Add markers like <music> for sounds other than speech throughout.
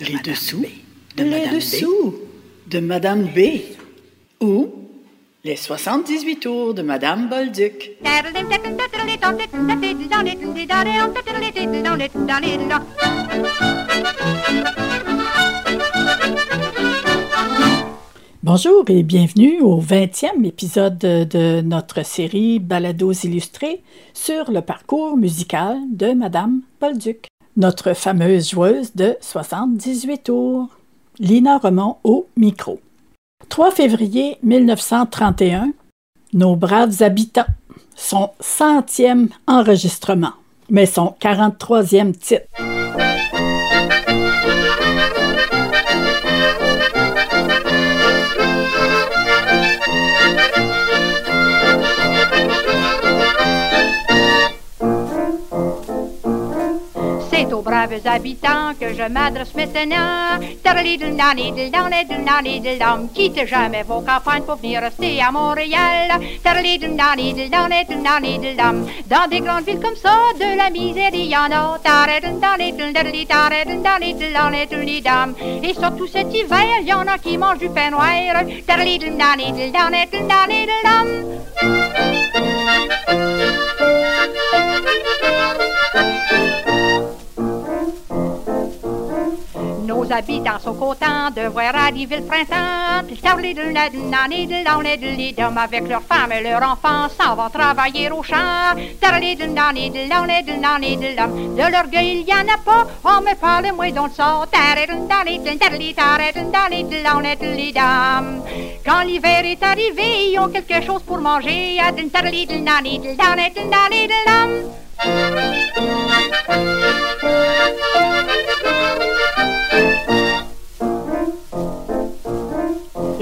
Les dessous de Les dessous de Madame B. Ou les 78 tours de Madame Bolduc. Bonjour et bienvenue au 20e épisode de notre série Balados illustrés sur le parcours musical de Madame Bolduc. Notre fameuse joueuse de 78 tours, Lina Remond au micro. 3 février 1931, Nos braves habitants, son centième enregistrement, mais son 43e titre. Braves habitants que je m'adresse maintenant. Quittez jamais vos campagnes pour venir rester à Montréal. Dans des grandes villes comme ça, de la misère, il y en a. Et surtout cet hiver, il y en a qui mangent du pain noir. Nos habitants sont contents de voir arriver le printemps. Avec leurs femmes et leurs enfants s'en vont travailler au champ. De l'orgueil, il y en a pas, on me parle moins dans le sort. Quand l'hiver est arrivé, ils ont quelque chose pour manger.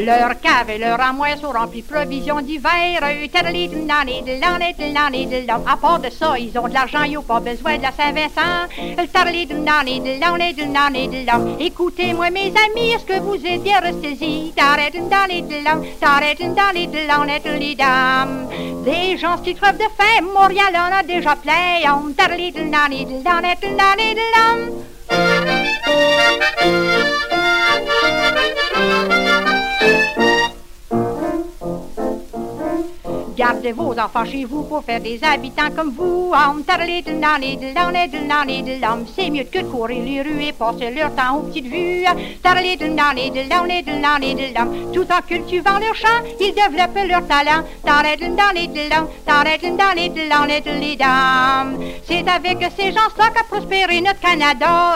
Leur cave et leur armoire sont remplis de provisions d'hiver. À part de ça, ils ont de l'argent, ils n'ont pas besoin de la Saint-Vincent. Écoutez-moi, mes amis, est-ce que vous êtes bien restés-y? Des gens qui crevent de faim, Montréal en a déjà plein. Thank you. Gardez vos enfants chez vous pour faire des habitants comme vous. C'est mieux que de courir les rues et passer leur temps aux petites vues. Tout en cultivant leur champ, ils développent leur talent. C'est avec ces gens-là qu'a prospéré notre Canada.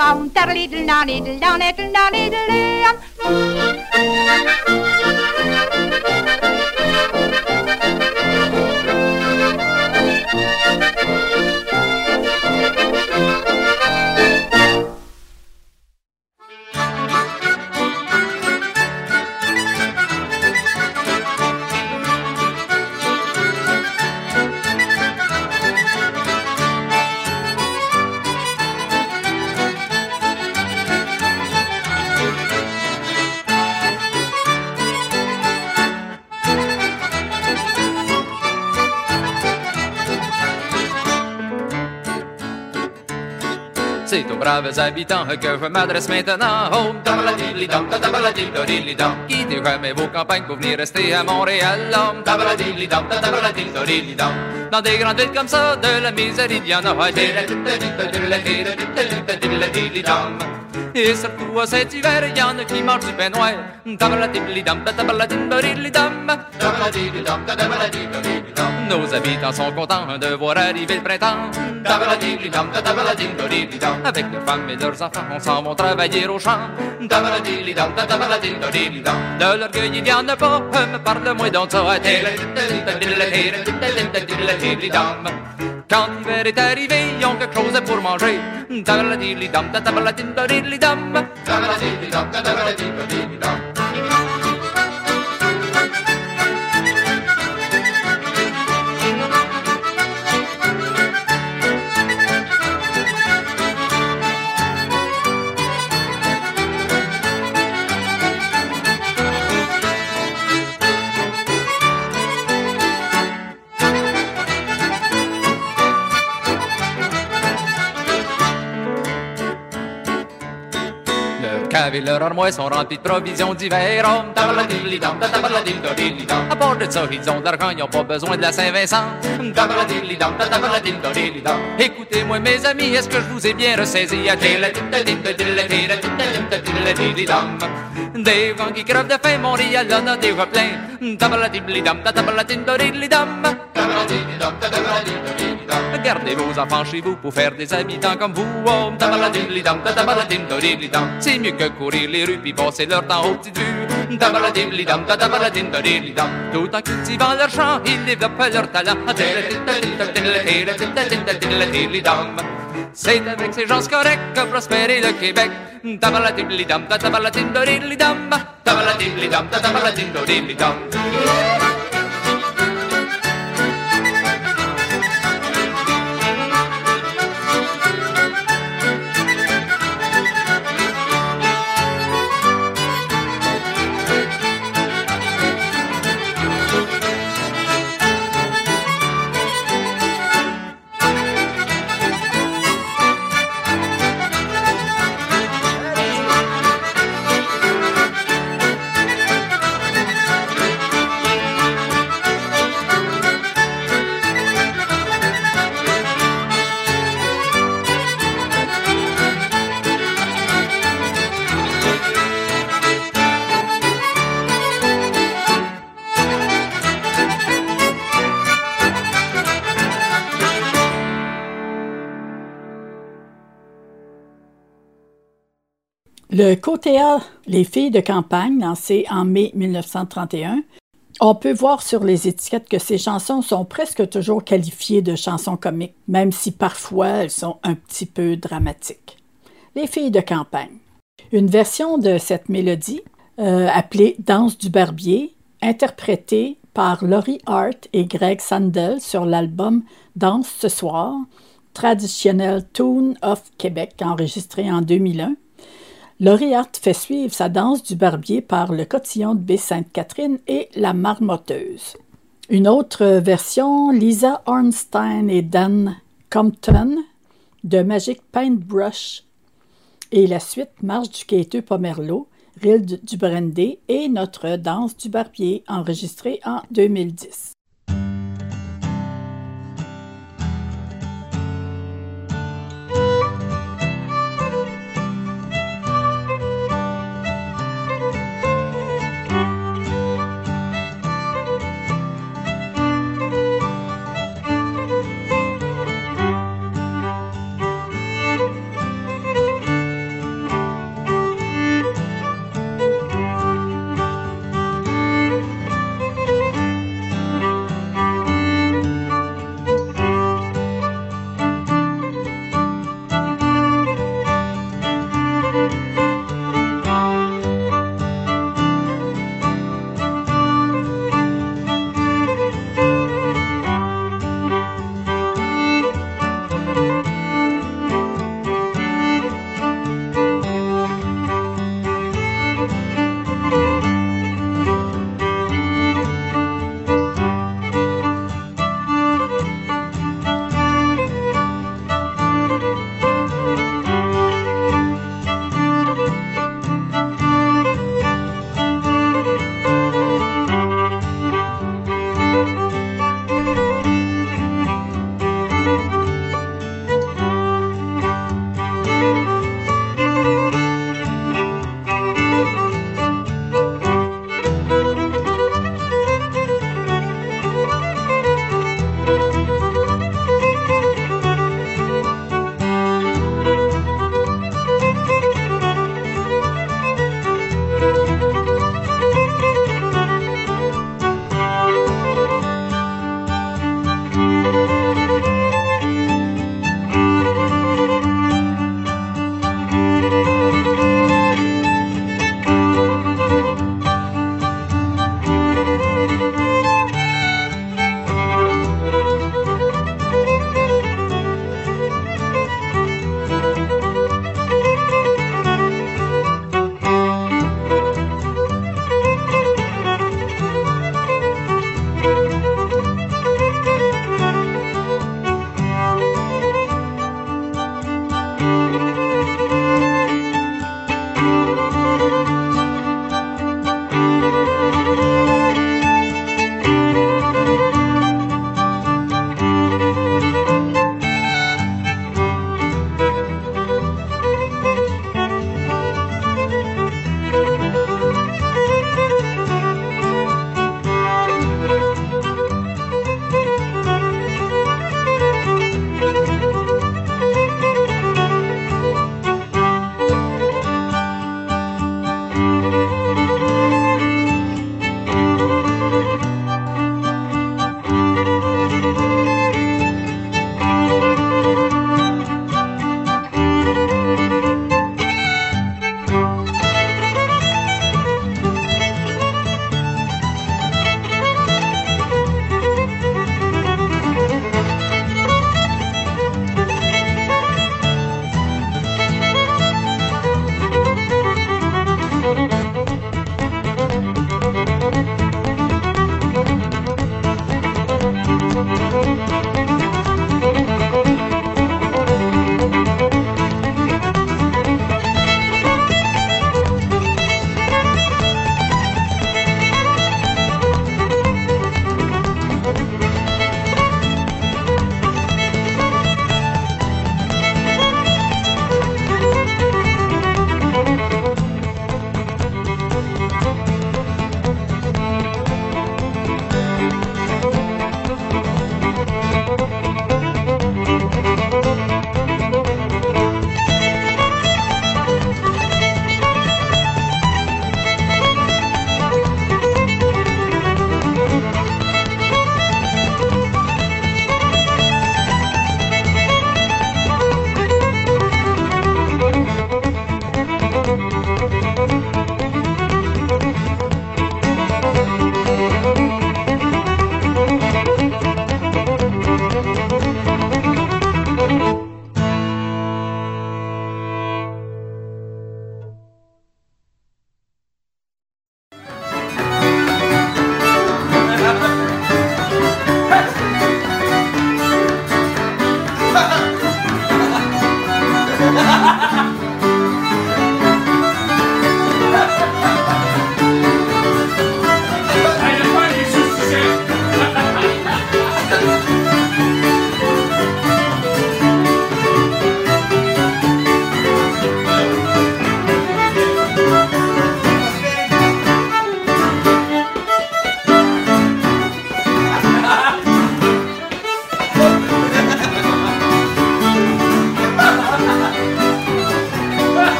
Braves habitants que je m'adresse maintenant. Oh, quittez vos campagnes pour venir rester à Montréal. Dans des grandes villes comme ça, de la misère il y en. Et surtout à cet hiver, il y en a qui mangent du pain noir. Nos habitants sont contents de voir arriver le printemps. Avec leurs femmes et leurs enfants, on s'en va travailler au champ. De l'orgueil, il y en a pas, me parle-moi donc ça. Quand l'hiver est arrivé, ils ont quelque chose pour manger. Tabaladilidam, tabaladilidam, tabaladilidam. Tabaladilidam, tabaladilidam. Cave et sont de provisions d'hiver. À de ça, ils ont de ils n'ont pas besoin de la Saint-Vincent. Écoutez-moi, mes amis, est-ce que je vous ai bien ressaisi? Des vents qui crevent de faim, Montréal en a déjà plein. Gardez vos enfants chez vous pour faire des habitants comme vous. C'est mieux que courir les rues puis passer leur temps aux petites vues. Tout en cultivant leur champ, ils développent leur talent. C'est avec ces gens corrects que prospérer le Québec. Tabaladilidam, tabaladildodilidam. Tabaladilidam, tabaladildodilidam. Le côté A, Les filles de campagne, lancé en mai 1931, on peut voir sur les étiquettes que ces chansons sont presque toujours qualifiées de chansons comiques, même si parfois elles sont un petit peu dramatiques. Les filles de campagne. Une version de cette mélodie, euh, appelée Danse du barbier, interprétée par Laurie Hart et Greg Sandel sur l'album Danse ce soir, traditionnel Tune of Québec enregistré en 2001. Laurie Hart fait suivre sa danse du barbier par le cotillon de Baie-Sainte-Catherine et la marmotteuse. Une autre version, Lisa Ornstein et Dan Compton de Magic Paintbrush. Et la suite, Marche du quêteux Pomerleau, Rille du Brandy et notre danse du barbier enregistrée en 2010.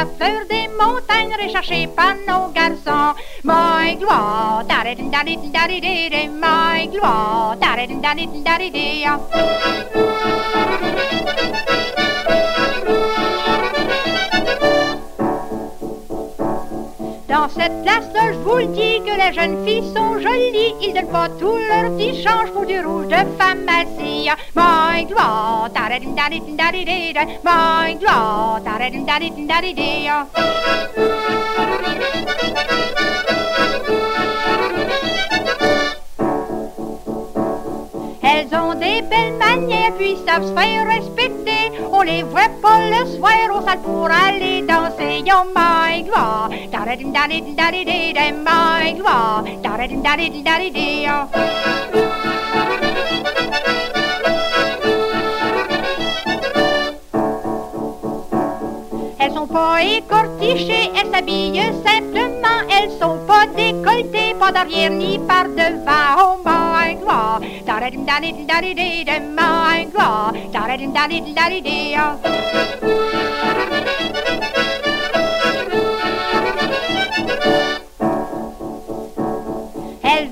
La fleur des montagnes recherchée par nos garçons. My gloire, da da da da da da my gloire, da Dans cette classe-là, je vous le dis que les jeunes filles sont jolies. Ils donnent pas tout leur petit change pour du rouge de pharmacie. Elles ont des belles manières, puis savent se faire respecter. On les voit pas le soir au salle pour aller danser. Oh my gloire, da da da da da da da my gloire, da da da Elles sont pas écortichées, elles s'habillent simplement, elles sont pas décolletées, pas d'arrière ni par devant. Oh my da my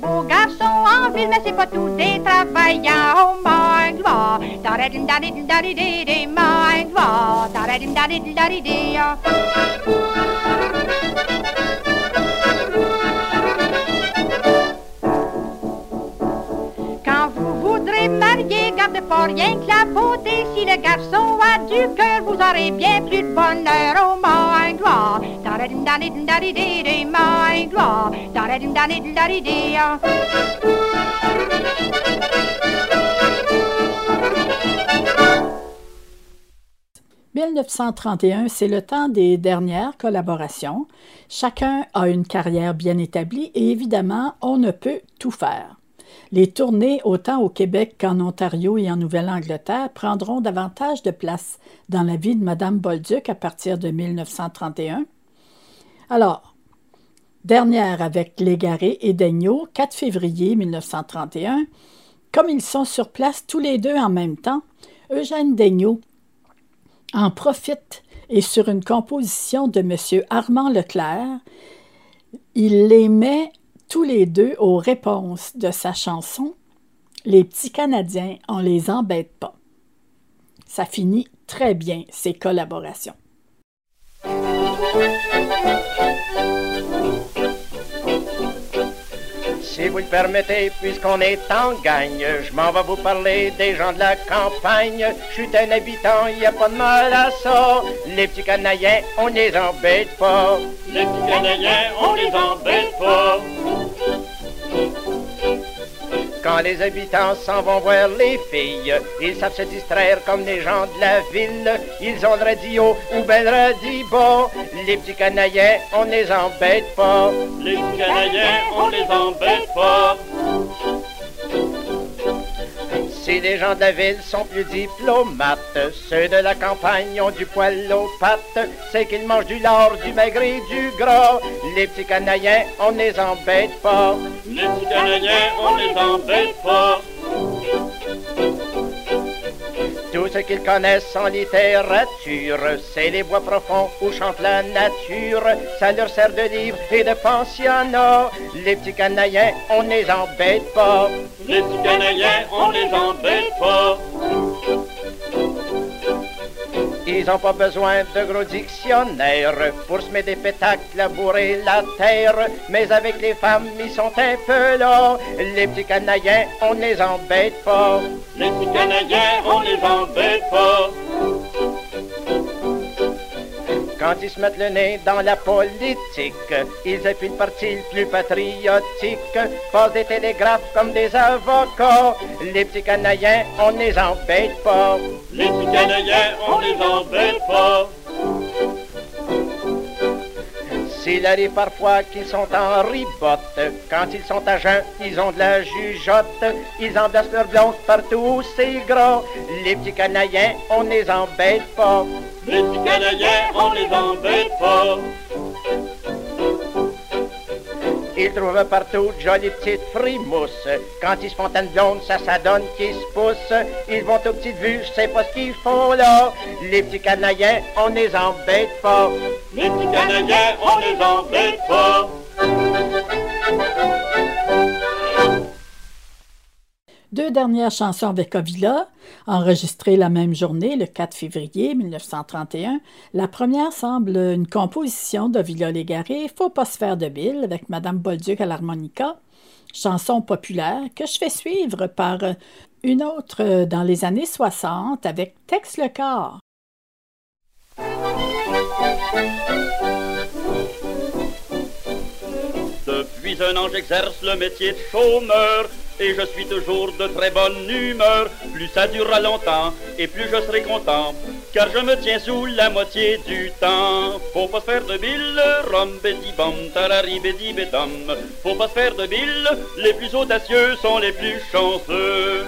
beaux garçons en ville, mais c'est pas tous des travaillants. Oh my gloire, da da dim da di da marier, gardez pas rien que la beauté. Si le garçon a du cœur, vous aurez bien plus de bonheur. Oh my gloire, da-da-dum-da-dum-da-dum-da-dum, my gloire, « 1931, c'est le temps des dernières collaborations. Chacun a une carrière bien établie et évidemment, on ne peut tout faire. Les tournées, autant au Québec qu'en Ontario et en Nouvelle-Angleterre, prendront davantage de place dans la vie de Mme Bolduc à partir de 1931. Alors, dernière avec Légaré et Daigneault, 4 février 1931. Comme ils sont sur place tous les deux en même temps, Eugène Daigneault en profite et sur une composition de M. Armand Leclerc, il les met tous les deux aux réponses de sa chanson Les petits Canadiens, on les embête pas. Ça finit très bien, ces collaborations. Si vous le permettez, puisqu'on est en gagne, je m'en vais vous parler des gens de la campagne. Je suis un habitant, y a pas de mal à ça. Les petits Canadiens, on les embête pas. Les petits Canadiens, on les embête pas. Quand les habitants s'en vont voir les filles, ils savent se distraire comme les gens de la ville. Ils ont le radio ou ben le radio bas. Les petits Canadiens, on les embête pas. Les petits Canadiens, on les embête pas. Si les gens de la ville sont plus diplomates, ceux de la campagne ont du poil aux pattes, c'est qu'ils mangent du lard, du maigre et du gras. Les petits Canadiens, on les embête pas. Les petits on les embête pas. Tout ce qu'ils connaissent en littérature, c'est les bois profonds où chante la nature. Ça leur sert de livre et de pensionnat. Les petits Canadiens, on les embête pas. Les petits Canadiens, on les embête pas. Ils ont pas besoin de gros dictionnaires pour se des pétacles, labourer la terre. Mais avec les femmes, ils sont un peu là. Les petits Canadiens, on les embête pas. Les petits Canadiens, on les embête pas. Quand ils se mettent le nez dans la politique, ils appuient le parti le plus patriotique, passent des télégraphes comme des avocats. Les petits Canadiens, on les embête pas. Les petits on les embête pas. S'il arrive parfois qu'ils sont en ribotte, quand ils sont à jeun, ils ont de la jugeote, ils embrassent leurs blondes partout où c'est gras. Les petits canadiens, on les embête pas. Les petits Canadiens, on les embête pas. Ils trouvent partout de jolies petites frimousses. Quand ils se font une blonde, ça, ça donne qu'ils se poussent. Ils vont aux petites vues, je sais pas ce qu'ils font là. Les petits Canadiens, on les embête pas. Les petits Canadiens, on les embête pas. Deux dernières chansons avec Ovila, enregistrées la même journée, le 4 février 1931. La première semble une composition d'Ovila Légaré, Faut pas se faire de bile, avec Madame Bolduc à l'harmonica, chanson populaire que je fais suivre par une autre dans les années 60 avec Tex le corps. Depuis un an, j'exerce le métier de chômeur. Et je suis toujours de très bonne humeur. Plus ça durera longtemps, et plus je serai content. Car je me tiens sous la moitié du temps. Faut pas se faire de bille, rom bédi bom, tarari bédi. Faut pas se faire de bille, les plus audacieux sont les plus chanceux.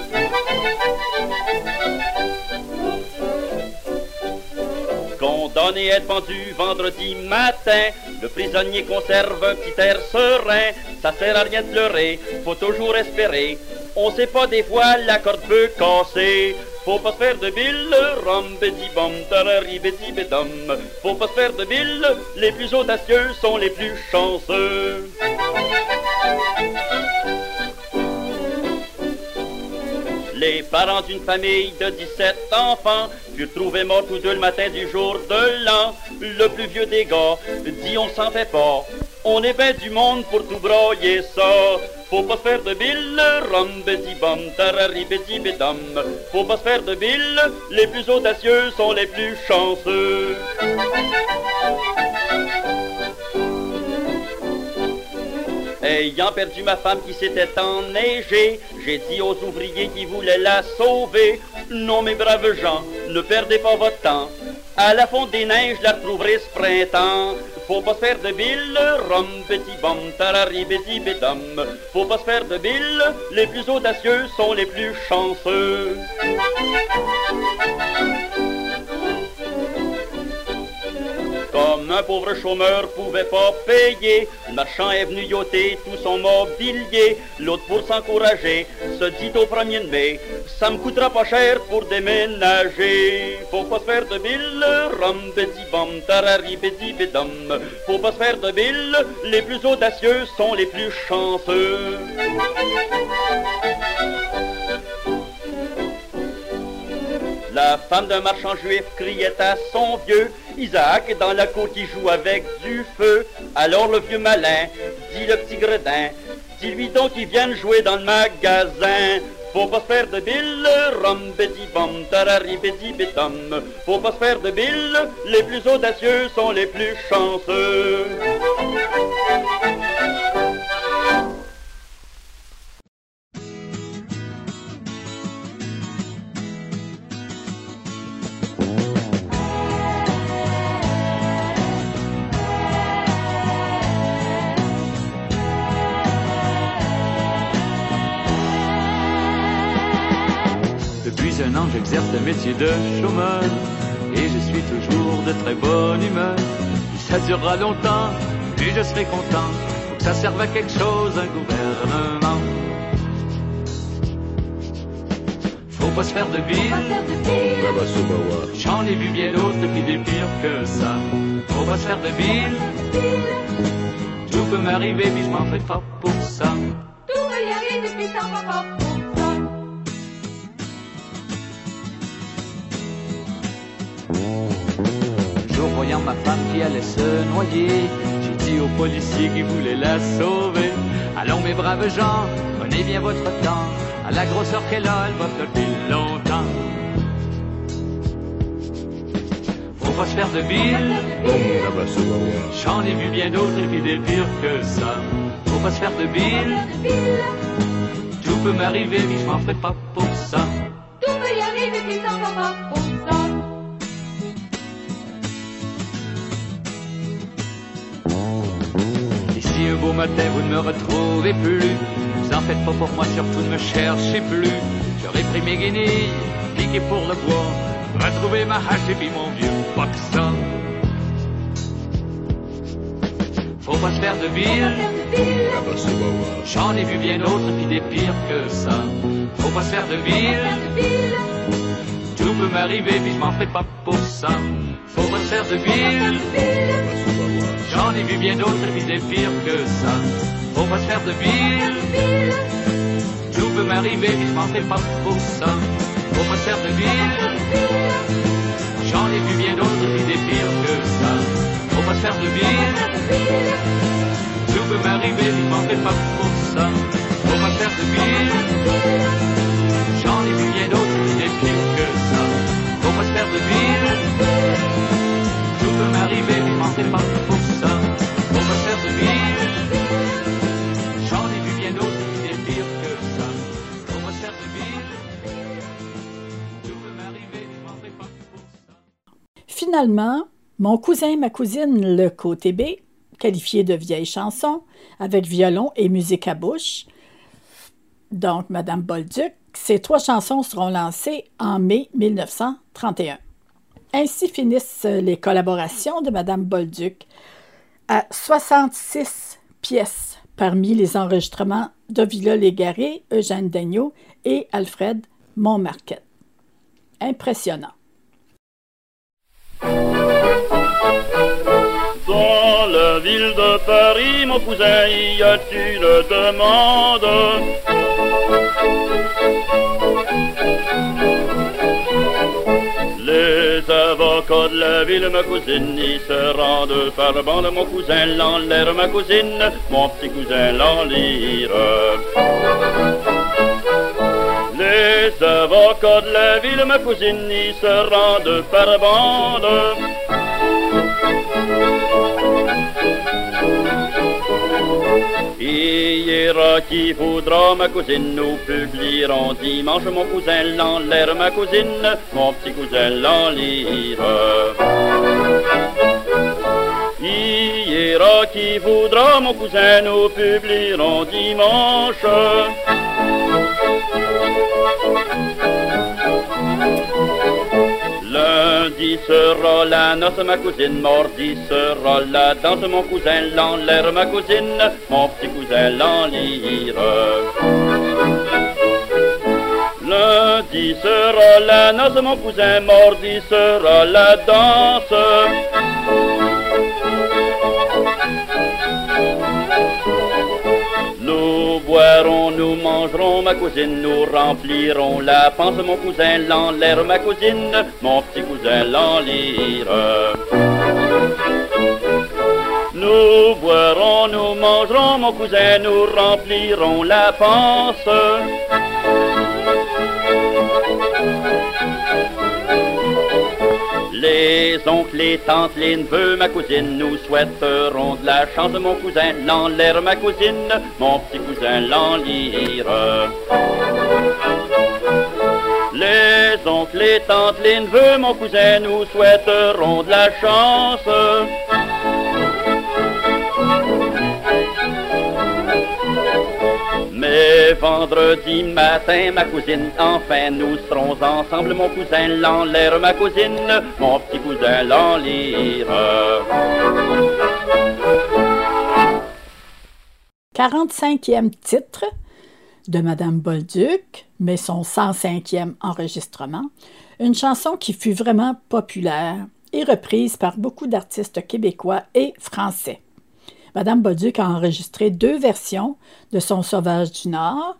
Condamné être pendu vendredi matin, le prisonnier conserve un petit air serein. Ça sert à rien de pleurer, faut toujours espérer. On sait pas des fois la corde peut casser. Faut pas se faire de bille, rom bédi bom, tarari bédi bédom. Faut pas se faire de bille, les plus audacieux sont les plus chanceux. Les parents d'une famille de 17 enfants furent trouvés morts tous deux le matin du jour de l'an. Le plus vieux des gars dit on s'en fait pas. On est ben du monde pour tout broyer ça. Faut pas se faire de bille, rom bédi bom, tarari. Faut pas se faire de bille, les plus audacieux sont les plus chanceux. Ayant perdu ma femme qui s'était enneigée, j'ai dit aux ouvriers qui voulaient la sauver, non mes braves gens, ne perdez pas votre temps. À la fonte des neiges, la retrouverai ce printemps. Faut pas se faire de bille, rom petit bom, tarari bédi bédom. Faut pas se faire de bille, les plus audacieux sont les plus chanceux. Comme un pauvre chômeur pouvait pas payer, le marchand est venu yoter tout son mobilier. L'autre pour s'encourager se dit au premier de mai, ça me coûtera pas cher pour déménager. Faut pas se faire de rom bédi bom, tarari bédi bédom. Faut pas se faire de bille, les plus audacieux sont les plus chanceux. La femme d'un marchand juif criait à son vieux Isaac dans la cour qui joue avec du feu. Alors le vieux malin dit le petit gredin Dis-lui donc qu'il vienne jouer dans le magasin. Faut pas se faire de bille, rom bédi bom, tarari bédi bédom. Faut pas se faire de bille, les plus audacieux sont les plus chanceux. Depuis un an, j'exerce le métier de chômeur et je suis toujours de très bonne humeur. Ça durera longtemps et je serai content. Faut que ça serve à quelque chose, un gouvernement. Faut pas se faire de bile. J'en ai vu bien d'autres qui des pires que ça. Faut pas se faire de bile. Tout peut m'arriver, mais je m'en fais pas pour ça. Tout va y depuis ça va pas ma femme qui allait se noyer, j'ai dit aux policiers qui voulaient la sauver. Allons, mes braves gens, prenez bien votre temps. À la grosseur qu'elle a, elle va flotter longtemps. Faut pas se faire de bile. J'en ai vu bien d'autres qui des pires que ça. Faut pas se faire de bile. Tout peut m'arriver, mais je m'en ferai pas pour ça. Tout va y depuis ça va pas beau matin vous ne me retrouvez plus. Vous en faites pas pour moi, surtout ne me cherchez plus. J'aurais pris mes guenilles, piqué pour le bois, retrouvé ma hache et puis mon vieux boxon. Faut pas se faire de ville, j'en ai vu bien d'autres puis des pires que ça. Faut pas se faire de ville, tout peut m'arriver puis je m'en fais pas pour ça. Faut pas se faire de ville, j'en ai vu bien d'autres des pires que ça. Faut pas se faire de ville, tout peut m'arriver puis je m'en fais pas pour ça. Faut pas se faire de ville, j'en ai vu bien d'autres des pires que ça. Faut pas se faire de ville, tout peut m'arriver puis je m'en fais pas pour ça. Faut pas se faire de ville, j'en ai vu bien d'autres des pires que ça. Faut pas se faire de ville, tout peut m'arriver mais je m'en fais pas pour ça. Finalement, mon cousin et ma cousine, le côté B, qualifié de vieille chanson, avec violon et musique à bouche, donc Madame Bolduc, ces trois chansons seront lancées en mai 1931. Ainsi finissent les collaborations de Madame Bolduc à 66 pièces parmi les enregistrements d'Ovila Légaré, Eugène Daigneault et Alfred Montmarquette. Impressionnant. Ville de Paris, mon cousin, y a une demande? Les avocats de la ville, ma cousine, y se rendent par bande. Mon cousin l'enlève, ma cousine, mon petit cousin l'enlire. Les avocats de la ville, ma cousine, y se rendent par bande. Il ira qui voudra, ma cousine, nous publierons dimanche. Mon cousin l'enlève, ma cousine, mon petit cousin l'enlire. Il ira qui voudra, mon cousin, nous publierons dimanche. Lundi sera la noce, ma cousine, mardi sera la danse, mon cousin l'enlève, ma cousine, mon petit cousin l'enlire. Lundi sera la noce, mon cousin, mardi sera la danse. Boirons, nous mangerons, ma cousine, nous remplirons la panse, mon cousin l'enlève, ma cousine, mon petit cousin l'enlire. Nous boirons, nous mangerons, mon cousin, nous remplirons la panse. Les oncles, les tantes, les neveux, ma cousine, nous souhaiterons de la chance. Mon cousin l'enlève, ma cousine, mon petit cousin l'enlire. Les oncles, les tantes, les neveux, mon cousin, nous souhaiterons de la chance. Mais vendredi matin, ma cousine, enfin nous serons ensemble. Mon cousin l'enlève, ma cousine, mon petit cousin l'enlire. 45e titre de Madame Bolduc, mais son 105e enregistrement, une chanson qui fut vraiment populaire et reprise par beaucoup d'artistes québécois et français. Madame Bolduc a enregistré deux versions de son Sauvage du Nord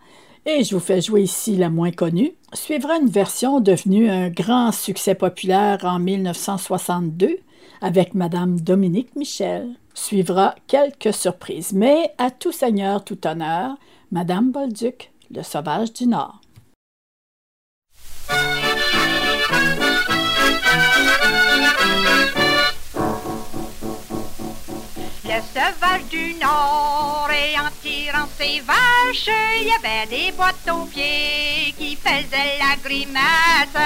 et je vous fais jouer ici la moins connue. Suivra une version devenue un grand succès populaire en 1962 avec Madame Dominique Michel. Suivra quelques surprises, mais à tout seigneur, tout honneur, Madame Bolduc, le Sauvage du Nord. Le sauvage du Nord. Et en tirant ses vaches, il y avait des boîtes aux pieds qui faisaient la grimace.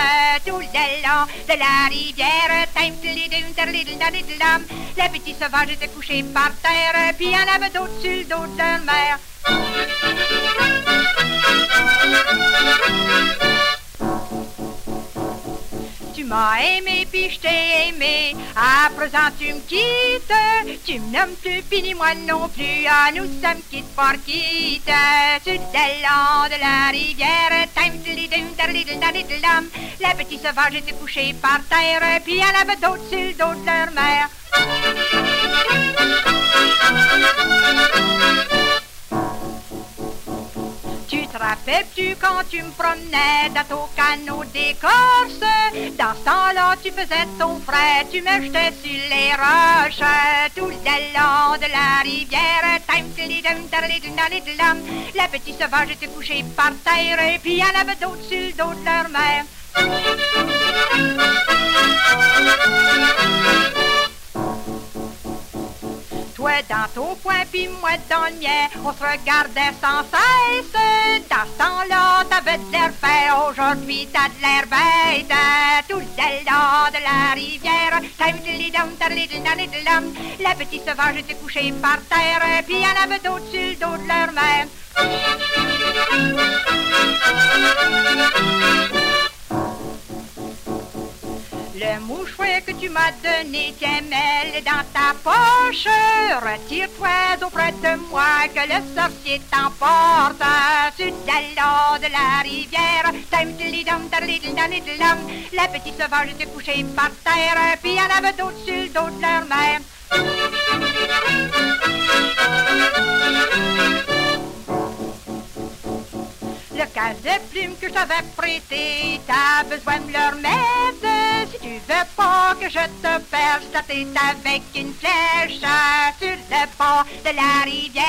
Tout le long de la rivière. Les petits sauvages étaient couchés par terre, puis il y en avait d'autres sur le dos leur m'as aimé, puis je t'ai aimé. À présent, tu me quittes. Tu me plus, puis ni moi non plus. Nous sommes quittes pour quitte. Sur le long de la rivière. Time, Les petits sauvages étaient couchés par terre. Puis en avait d'autres sur le dos de. Tu te rappelles-tu quand tu me promenais dans ton canot d'écorce? Dans ce temps-là, tu faisais ton frère, tu me jetais sur les roches. Tout le long de la rivière La petite sauvage était couchée par terre Et puis en avait d'autres sur le dos de leur mère Toi dans ton coin, puis moi dans le mien, on se regardait sans cesse. Dans ce temps-là, t'avais de l'air fait, aujourd'hui t'as de l'air bête. Tout le long de la rivière, la petite sauvage était couchée par terre, puis il y en avait d'autres sur le dos de leur mère. Le mouchoir que tu m'as donné, tiens, mets dans ta poche. Retire-toi auprès de moi, que le sorcier t'emporte sur long de la rivière. La petite sauvage était couchée par terre, puis en avait d'autres sur de leur mère. Le casse de plumes que je t'avais prêté, t'as besoin de leur mettre. Si tu veux pas que je te perce la tête avec une flèche sur le pont de la rivière.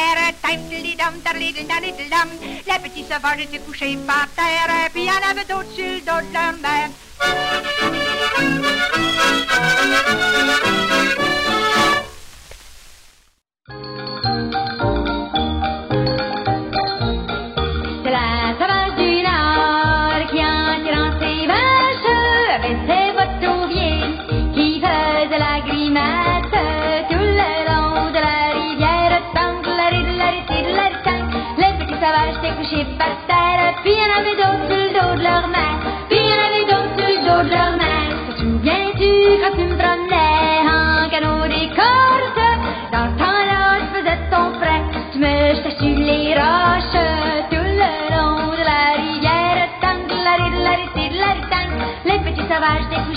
La petite sauvage était couchée par terre, puis en avait d'autres sur le dos de.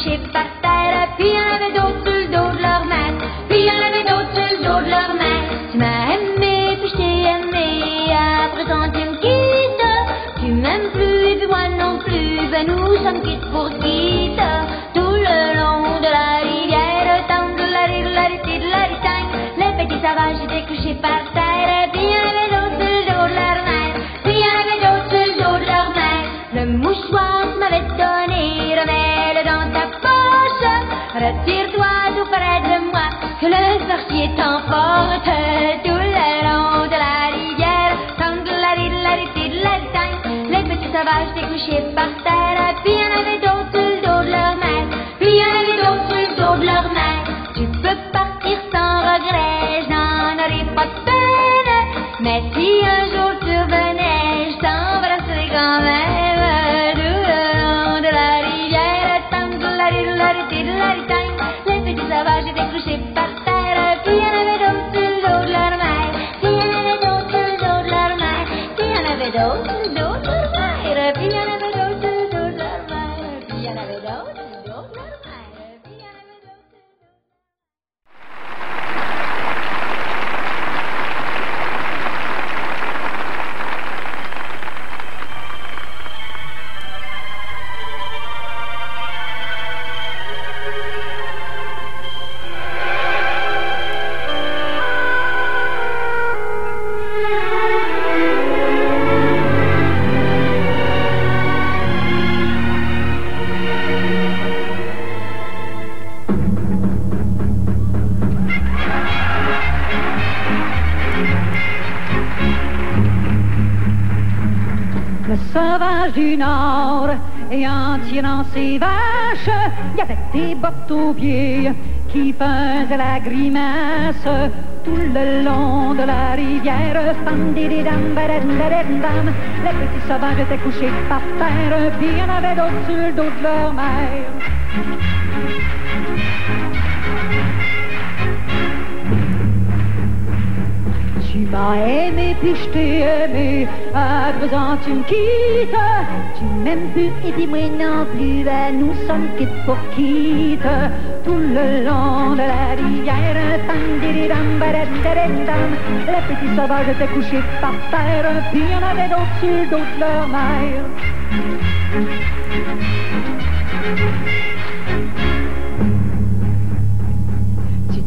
Couchés par terre, puis il y en avait d'autres sur le dos de leur mère, puis il y en avait d'autres sur le dos de leur mère. Tu m'as aimé, puis je t'ai aimé, à présent tu me quittes. Tu m'aimes plus, et puis moi non plus, ben nous sommes quittes pour quitte. Tout le long de la rivière, la rid, la rid, rid, la tang. Les petits sauvages étaient couchés par terre, le sorcier t'emporte tout le long de la rivière. Tang, la la la rid, tang. Les petits sauvages étaient couchés par terre, du Nord. Et en tirant ses vaches, il y avait des bottes aux pieds qui faisaient la grimace tout le long de la rivière. Les petits sauvages étaient couchés par terre, puis il y en avait d'autres sur de leur mère. M'as aimé puis je t'ai aimé, à présent tu me quittes. Tu m'aimes plus et puis moi non plus, ben nous sommes quittes pour quitte. Tout le long de la rivière. Les petits sauvages étaient couchés par terre, puis il y en avait d'autres sur le de leur.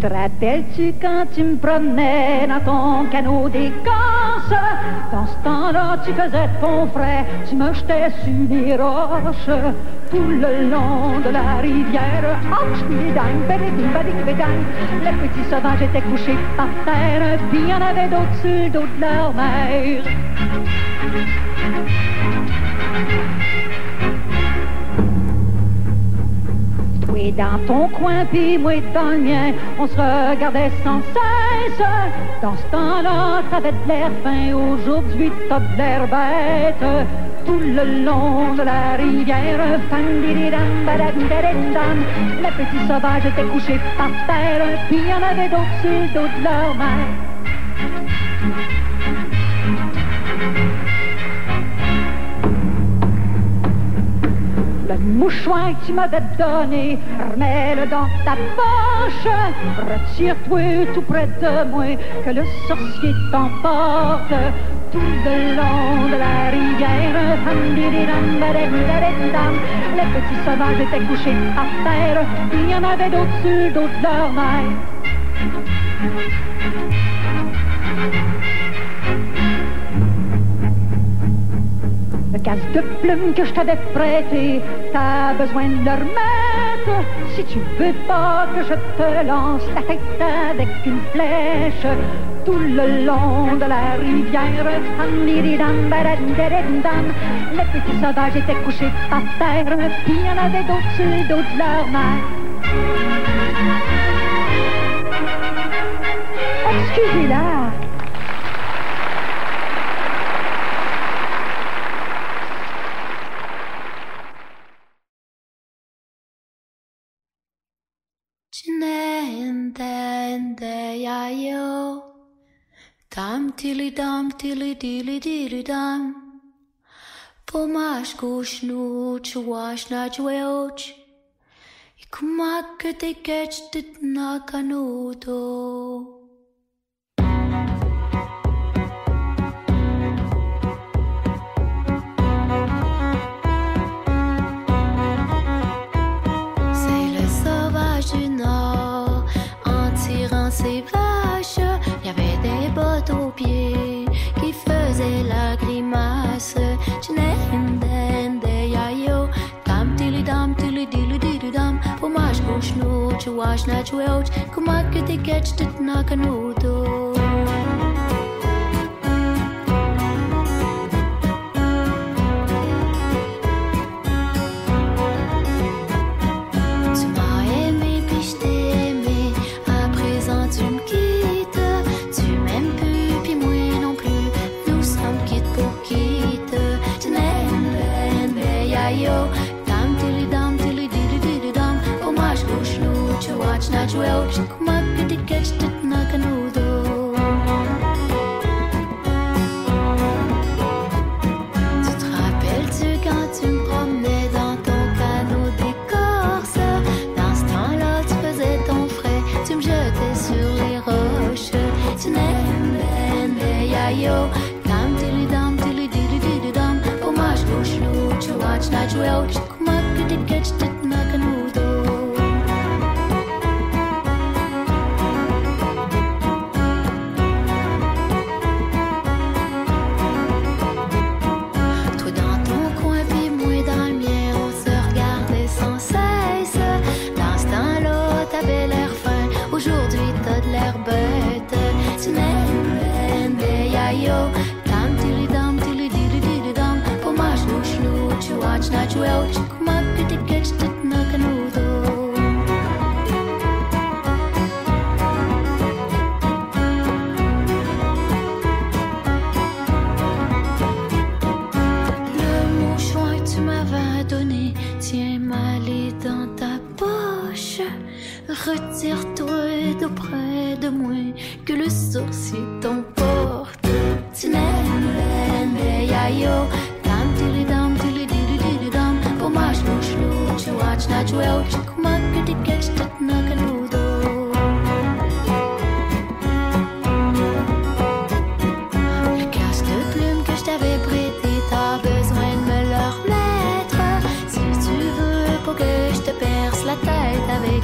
Te rappelles-tu quand tu me promenais dans ton canot d'écorce Dans ce temps-là, tu faisais ton frais, tu me jetais sur les roches. Tout le long de la rivière, Les petits sauvages étaient couchés par terre, puis il y en avait d'autres sur le dos de leur mère Dans ton coin, puis moi dans le mien, on se regardait sans cesse. Dans ce temps-là, t'avais de l'air fin, aujourd'hui t'as de l'air bête. Tout le long de la rivière. Les petits sauvages étaient couchés par terre, puis en avait d'autres sur le dos de leur mère. Le mouchoir que tu m'avais donné, remets-le dans ta poche. Retire-toi tout près de moi, que le sorcier t'emporte. Tout le long de la rivière, les petits sauvages étaient couchés par terre, il y en avait d'autres sur de leur. Le casque de plume que je t'avais prêté, t'as besoin de le remettre. Si tu veux pas que je te lance la tête avec une flèche, tout le long de la rivière, les petits sauvages étaient couchés par terre, il y en avait d'autres sur le dos de leur mère. Excusez-la. Chinende-nde-ya-yo. Dam tilly dam tilly dilly dilly dam. Pomash kushnu chuash na chueoch. Ikumak te ketch dit na kushnu, chuash na chuelch, kumak te ketch dit na kanudo. Na tu el, je kumak que tu catch dit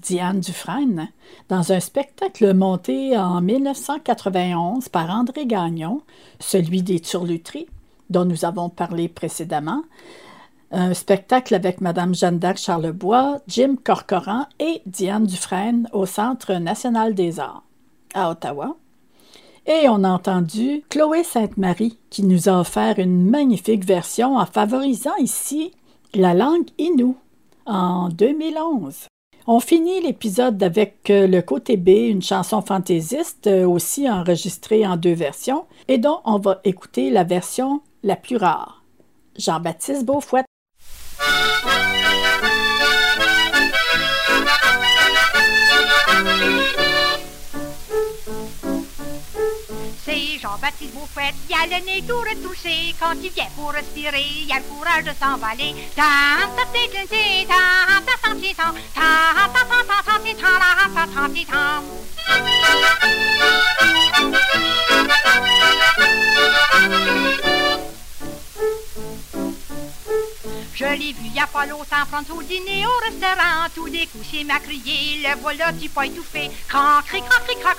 Diane Dufresne, dans un spectacle monté en 1991 par André Gagnon, celui des Turluteries, dont nous avons parlé précédemment, un spectacle avec Madame Jeanne d'Arc Charlebois, Jim Corcoran et Diane Dufresne au Centre national des arts à Ottawa. Et on a entendu Chloé Sainte-Marie qui nous a offert une magnifique version en favorisant ici la langue Innu en 2011. On finit l'épisode avec euh, le côté B, une chanson fantaisiste euh, aussi enregistrée en deux versions et dont on va écouter la version la plus rare. Jean-Baptiste Beaufouette. C'est Jean-Baptiste Beaufouette, il a le nez tout retouché. Quand il vient pour respirer, il a le courage de s'emballer. Je l'ai vu y a pas longtemps prendre son dîner au restaurant. Tout des coups, m'a crié, le voilà, tu pas étouffé. Cri, cri, cri, cri, cri.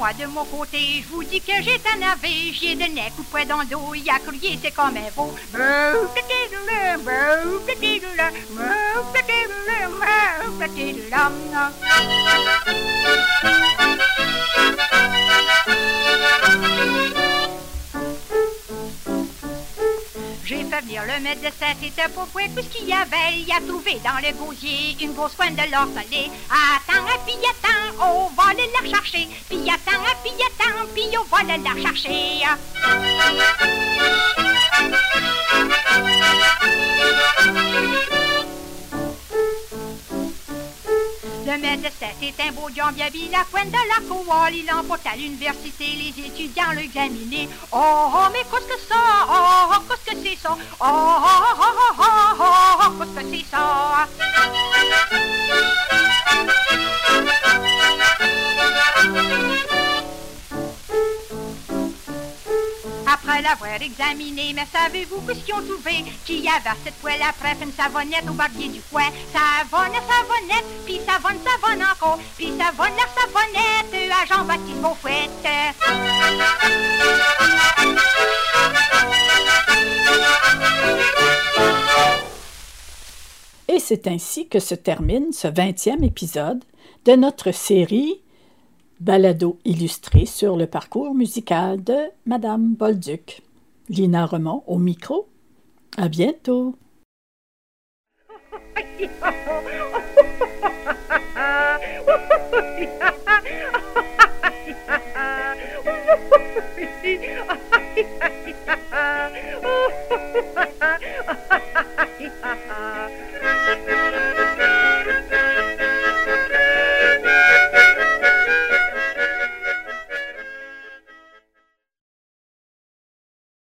moi de mon côté, je vous dis que j'ai un navet, j'y ai donné coup de poing dans le dos, il a crié, c'est comme un veau. J'ai fait venir le médecin, c'était pour voir tout ce qu'il y avait. Il a trouvé dans le gosier une grosse coin de l'or salé. Attends, puis attends, on va aller la chercher. Puis attends, puis attends, puis on va aller la chercher. Médecin, c'est un beau John la de la coal. Il emporte à l'université les étudiants l'examiner. Oh, oh, mais qu'est-ce que ça? Oh, oh, qu'est-ce que c'est ça? Oh, oh, oh, oh, oh, oh, oh, oh, qu'est-ce que c'est ça? L'avoir examiné, mais savez-vous qu'est-ce qu'ils ont trouvé? Qu'il avait cette poêle après une savonnette au barbier du coin. Savonne, savonnette, puis savonne, savonne encore, puis savonne, la savonnette à Jean-Baptiste Beaufouette. Et c'est ainsi que se termine ce 20e épisode de notre série Balado illustré sur le parcours musical de Madame Bolduc. Lina Remond au micro. À bientôt. <laughs>